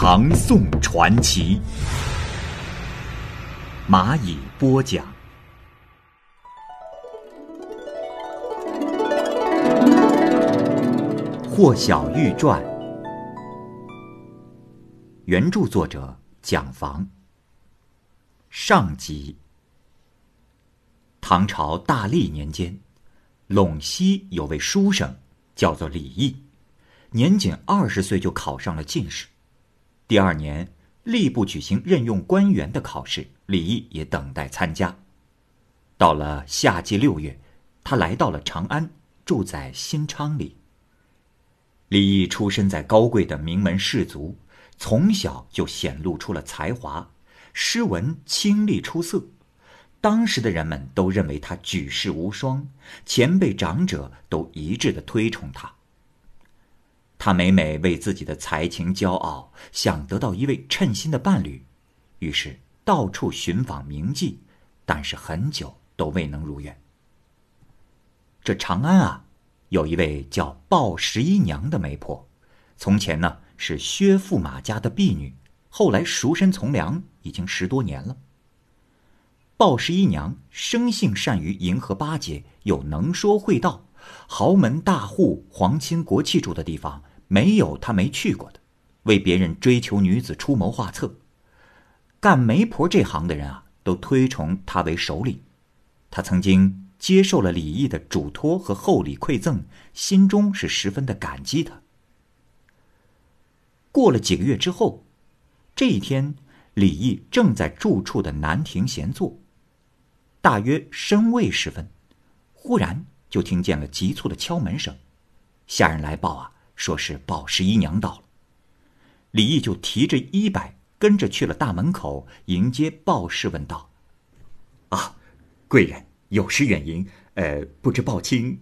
唐宋传奇》，蚂蚁播讲。《霍小玉传》，原著作者蒋房。上集。唐朝大历年间，陇西有位书生，叫做李毅，年仅二十岁就考上了进士。第二年，吏部举行任用官员的考试，李毅也等待参加。到了夏季六月，他来到了长安，住在新昌里。李毅出身在高贵的名门士族，从小就显露出了才华，诗文清丽出色。当时的人们都认为他举世无双，前辈长者都一致的推崇他。他每每为自己的才情骄傲，想得到一位称心的伴侣，于是到处寻访名妓，但是很久都未能如愿。这长安啊！有一位叫鲍十一娘的媒婆，从前呢是薛驸马家的婢女，后来赎身从良，已经十多年了。鲍十一娘生性善于迎合巴结，又能说会道，豪门大户、皇亲国戚住的地方，没有他没去过的。为别人追求女子出谋划策，干媒婆这行的人啊，都推崇他为首领。他曾经。接受了李毅的嘱托和厚礼馈赠，心中是十分的感激他。过了几个月之后，这一天，李毅正在住处的南庭闲坐，大约申未时分，忽然就听见了急促的敲门声，下人来报啊，说是鲍十一娘到了。李毅就提着衣摆跟着去了大门口迎接鲍氏，问道：“啊，贵人。”有失远迎，呃，不知鲍卿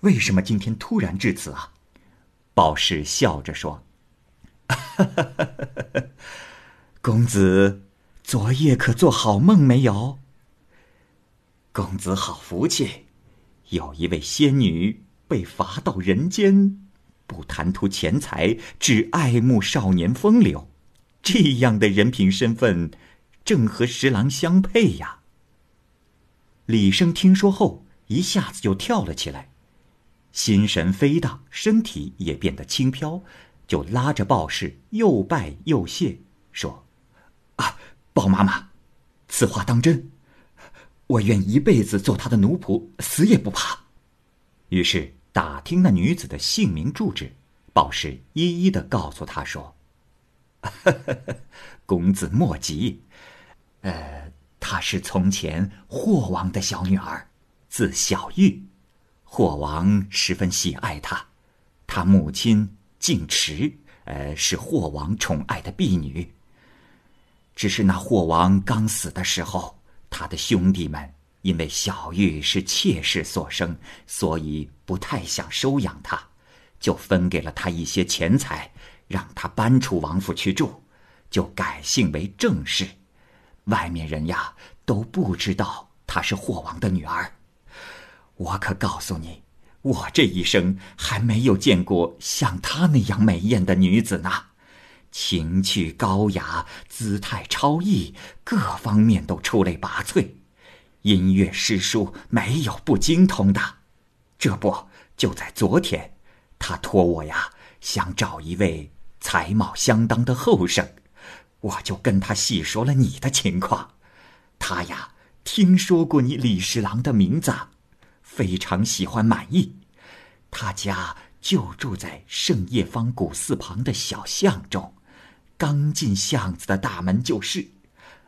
为什么今天突然至此啊？鲍氏笑着说：“公子昨夜可做好梦没有？公子好福气，有一位仙女被罚到人间，不贪图钱财，只爱慕少年风流，这样的人品身份，正和十郎相配呀。”李生听说后，一下子就跳了起来，心神飞荡，身体也变得轻飘，就拉着鲍氏又拜又谢，说：“啊，鲍妈妈，此话当真？我愿一辈子做他的奴仆，死也不怕。”于是打听那女子的姓名住址，鲍氏一一的告诉他说：“ 公子莫急，呃。”她是从前霍王的小女儿，字小玉，霍王十分喜爱她。她母亲静池，呃，是霍王宠爱的婢女。只是那霍王刚死的时候，他的兄弟们因为小玉是妾室所生，所以不太想收养她，就分给了她一些钱财，让她搬出王府去住，就改姓为郑氏。外面人呀都不知道她是霍王的女儿，我可告诉你，我这一生还没有见过像她那样美艳的女子呢，情趣高雅，姿态超逸，各方面都出类拔萃，音乐诗书没有不精通的。这不就在昨天，他托我呀，想找一位才貌相当的后生。我就跟他细说了你的情况，他呀听说过你李侍郎的名字，非常喜欢满意。他家就住在圣叶方古寺旁的小巷中，刚进巷子的大门就是。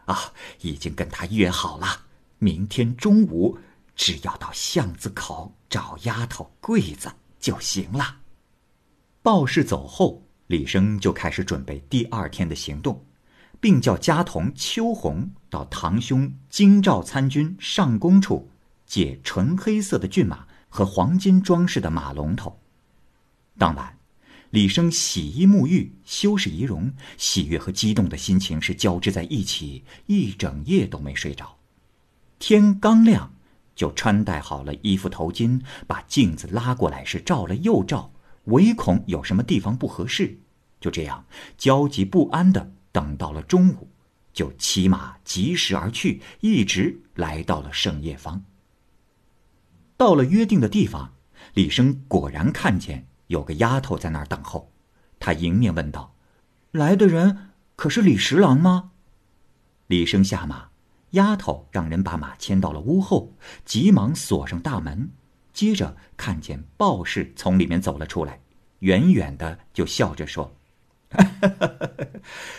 啊，已经跟他约好了，明天中午只要到巷子口找丫头桂子就行了。鲍氏走后，李生就开始准备第二天的行动。并叫家童秋红到堂兄京兆参军上宫处借纯黑色的骏马和黄金装饰的马龙头。当晚，李生洗衣沐浴，修饰仪容，喜悦和激动的心情是交织在一起，一整夜都没睡着。天刚亮，就穿戴好了衣服头巾，把镜子拉过来，是照了又照，唯恐有什么地方不合适。就这样焦急不安的等到了中午，就骑马疾驰而去，一直来到了圣叶坊。到了约定的地方，李生果然看见有个丫头在那儿等候，他迎面问道：“来的人可是李十郎吗？”李生下马，丫头让人把马牵到了屋后，急忙锁上大门，接着看见鲍氏从里面走了出来，远远的就笑着说。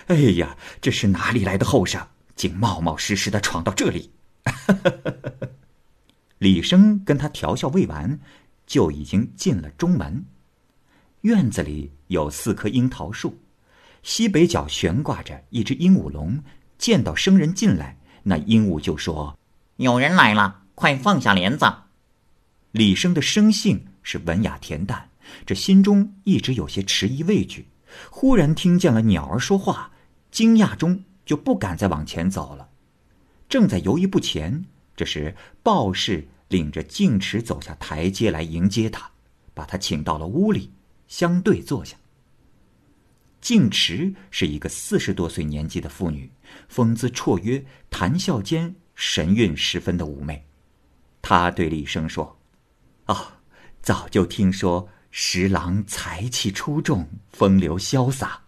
哎呀，这是哪里来的后生，竟冒冒失失的闯到这里？李生跟他调笑未完，就已经进了中门。院子里有四棵樱桃树，西北角悬挂着一只鹦鹉笼。见到生人进来，那鹦鹉就说：“有人来了，快放下帘子。”李生的生性是文雅恬淡，这心中一直有些迟疑畏惧。忽然听见了鸟儿说话，惊讶中就不敢再往前走了。正在犹豫不前，这时鲍氏领着净池走下台阶来迎接他，把他请到了屋里，相对坐下。静池是一个四十多岁年纪的妇女，风姿绰约，谈笑间神韵十分的妩媚。她对李生说：“哦，早就听说。”十郎才气出众，风流潇洒。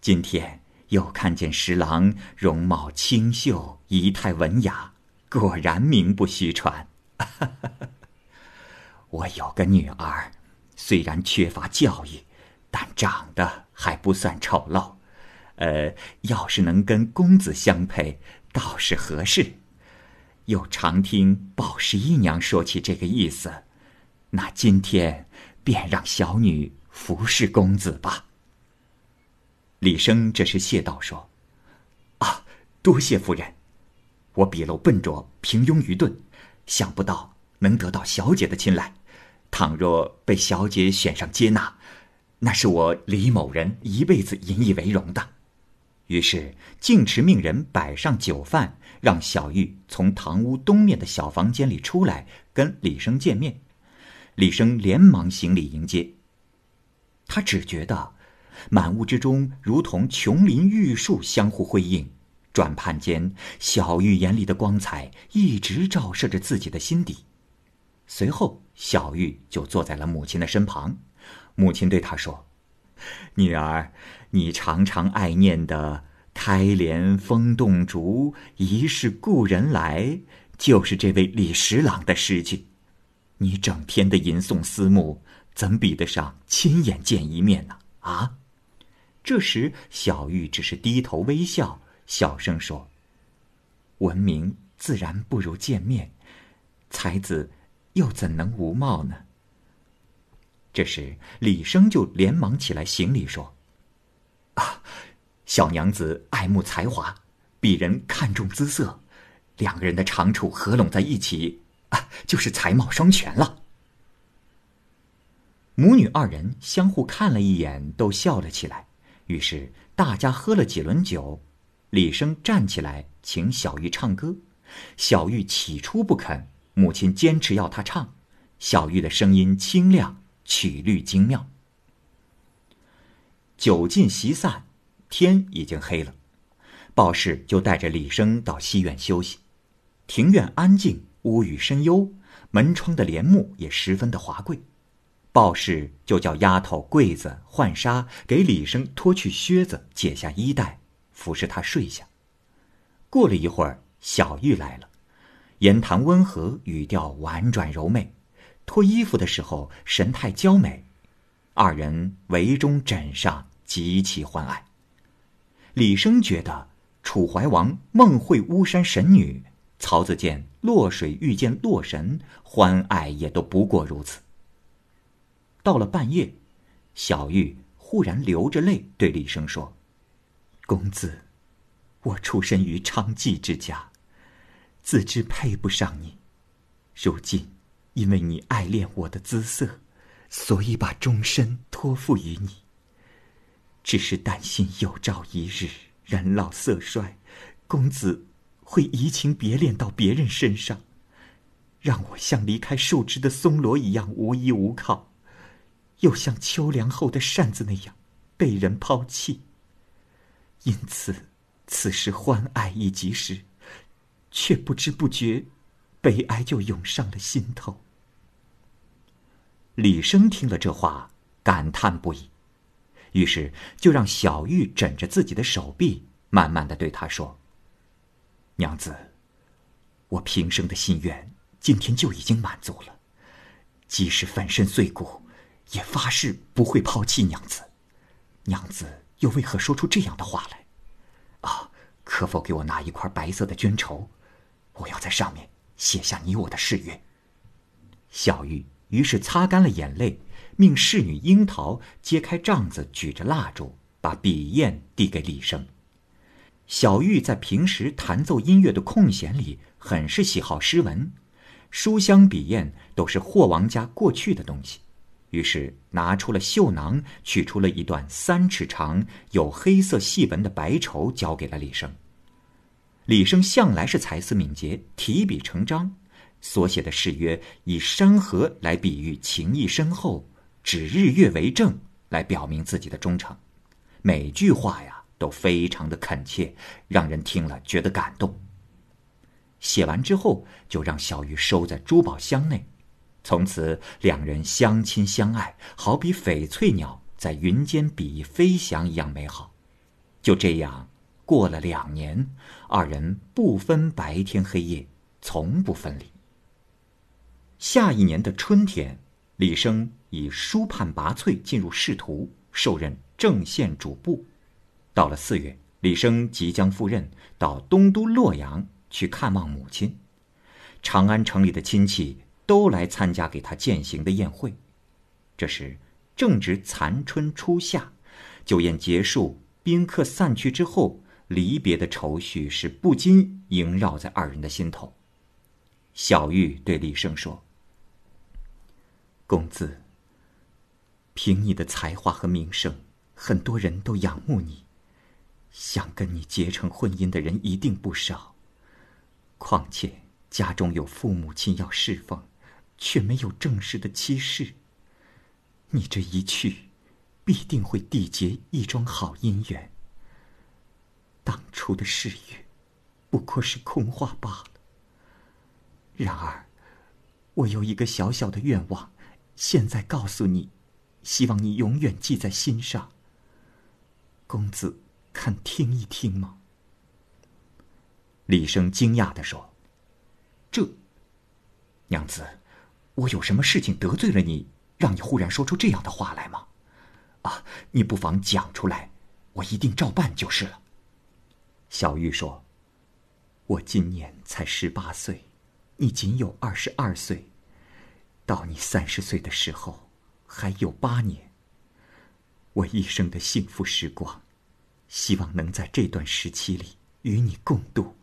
今天又看见十郎容貌清秀，仪态文雅，果然名不虚传。我有个女儿，虽然缺乏教育，但长得还不算丑陋。呃，要是能跟公子相配，倒是合适。又常听鲍十一娘说起这个意思，那今天。便让小女服侍公子吧。李生这时谢道说：“啊，多谢夫人。我鄙陋笨拙，平庸愚钝，想不到能得到小姐的青睐。倘若被小姐选上接纳，那是我李某人一辈子引以为荣的。”于是径直命人摆上酒饭，让小玉从堂屋东面的小房间里出来，跟李生见面。李生连忙行礼迎接。他只觉得，满屋之中如同琼林玉树相互辉映，转盼间，小玉眼里的光彩一直照射着自己的心底。随后，小玉就坐在了母亲的身旁。母亲对他说：“女儿，你常常爱念的‘开帘风动竹，疑是故人来’，就是这位李十郎的诗句。”你整天的吟诵思慕，怎比得上亲眼见一面呢？啊！这时，小玉只是低头微笑，小声说：“闻名自然不如见面，才子又怎能无貌呢？”这时，李生就连忙起来行礼说：“啊，小娘子爱慕才华，鄙人看重姿色，两个人的长处合拢在一起。”啊，就是才貌双全了。母女二人相互看了一眼，都笑了起来。于是大家喝了几轮酒，李生站起来请小玉唱歌。小玉起初不肯，母亲坚持要她唱。小玉的声音清亮，曲律精妙。酒尽席散，天已经黑了，鲍氏就带着李生到西院休息。庭院安静。屋宇深幽，门窗的帘幕也十分的华贵。鲍氏就叫丫头桂子换纱，给李生脱去靴子，解下衣带，服侍他睡下。过了一会儿，小玉来了，言谈温和，语调婉转柔媚，脱衣服的时候神态娇美，二人围中枕上，极其欢爱。李生觉得楚怀王梦会巫山神女。曹子建落水遇见洛神，欢爱也都不过如此。到了半夜，小玉忽然流着泪对李生说：“公子，我出身于娼妓之家，自知配不上你。如今，因为你爱恋我的姿色，所以把终身托付于你。只是担心有朝一日人老色衰，公子会移情别恋到别人身上，让我像离开树枝的松萝一样无依无靠，又像秋凉后的扇子那样被人抛弃。因此。此时欢爱已及时，却不知不觉，悲哀就涌上了心头。李生听了这话，感叹不已，于是就让小玉枕着自己的手臂，慢慢的对他说：“娘子，我平生的心愿今天就已经满足了，即使粉身碎骨，也发誓不会抛弃娘子。娘子又为何说出这样的话来？”啊，可否给我拿一块白色的绢绸？我要在上面写下你我的誓约。小玉于是擦干了眼泪，命侍女樱桃揭开帐子，举着蜡烛，把笔砚递给李生。小玉在平时弹奏音乐的空闲里，很是喜好诗文，书香笔砚都是霍王家过去的东西。于是拿出了绣囊，取出了一段三尺长、有黑色细纹的白绸，交给了李生。李生向来是才思敏捷，提笔成章，所写的誓约以山河来比喻情谊深厚，指日月为证来表明自己的忠诚。每句话呀都非常的恳切，让人听了觉得感动。写完之后，就让小玉收在珠宝箱内。从此，两人相亲相爱，好比翡翠鸟在云间比翼飞翔一样美好。就这样过了两年，二人不分白天黑夜，从不分离。下一年的春天，李生以书判拔萃进入仕途，受任正县主簿。到了四月，李生即将赴任，到东都洛阳去看望母亲。长安城里的亲戚。都来参加给他饯行的宴会。这时正值残春初夏，酒宴结束，宾客散去之后，离别的愁绪是不禁萦绕在二人的心头。小玉对李生说：“公子，凭你的才华和名声，很多人都仰慕你，想跟你结成婚姻的人一定不少。况且家中有父母亲要侍奉。”却没有正式的妻室。你这一去，必定会缔结一桩好姻缘。当初的誓约，不过是空话罢了。然而，我有一个小小的愿望，现在告诉你，希望你永远记在心上。公子，肯听一听吗？李生惊讶的说：“这，娘子。”我有什么事情得罪了你，让你忽然说出这样的话来吗？啊，你不妨讲出来，我一定照办就是了。小玉说：“我今年才十八岁，你仅有二十二岁，到你三十岁的时候还有八年。我一生的幸福时光，希望能在这段时期里与你共度，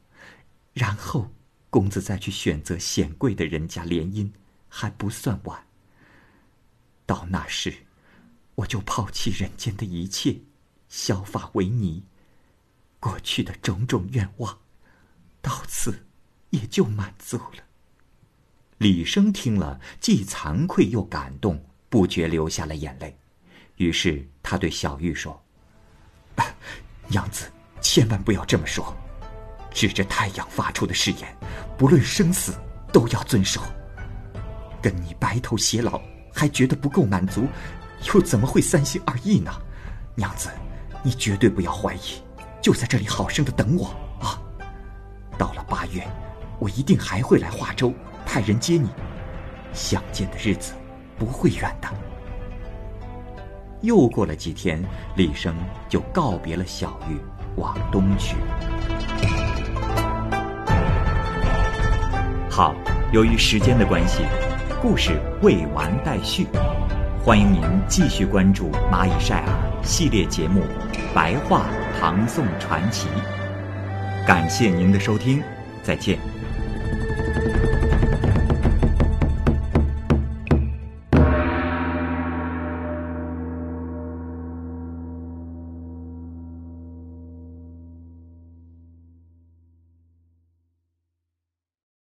然后公子再去选择显贵的人家联姻。”还不算晚。到那时，我就抛弃人间的一切，削发为尼，过去的种种愿望，到此也就满足了。李生听了，既惭愧又感动，不觉流下了眼泪。于是他对小玉说：“娘子，千万不要这么说，指着太阳发出的誓言，不论生死都要遵守。”跟你白头偕老，还觉得不够满足，又怎么会三心二意呢？娘子，你绝对不要怀疑，就在这里好生的等我啊！到了八月，我一定还会来华州派人接你，相见的日子不会远的。又过了几天，李生就告别了小玉，往东去。好，由于时间的关系。故事未完待续，欢迎您继续关注《蚂蚁晒尔》系列节目《白话唐宋传奇》。感谢您的收听，再见。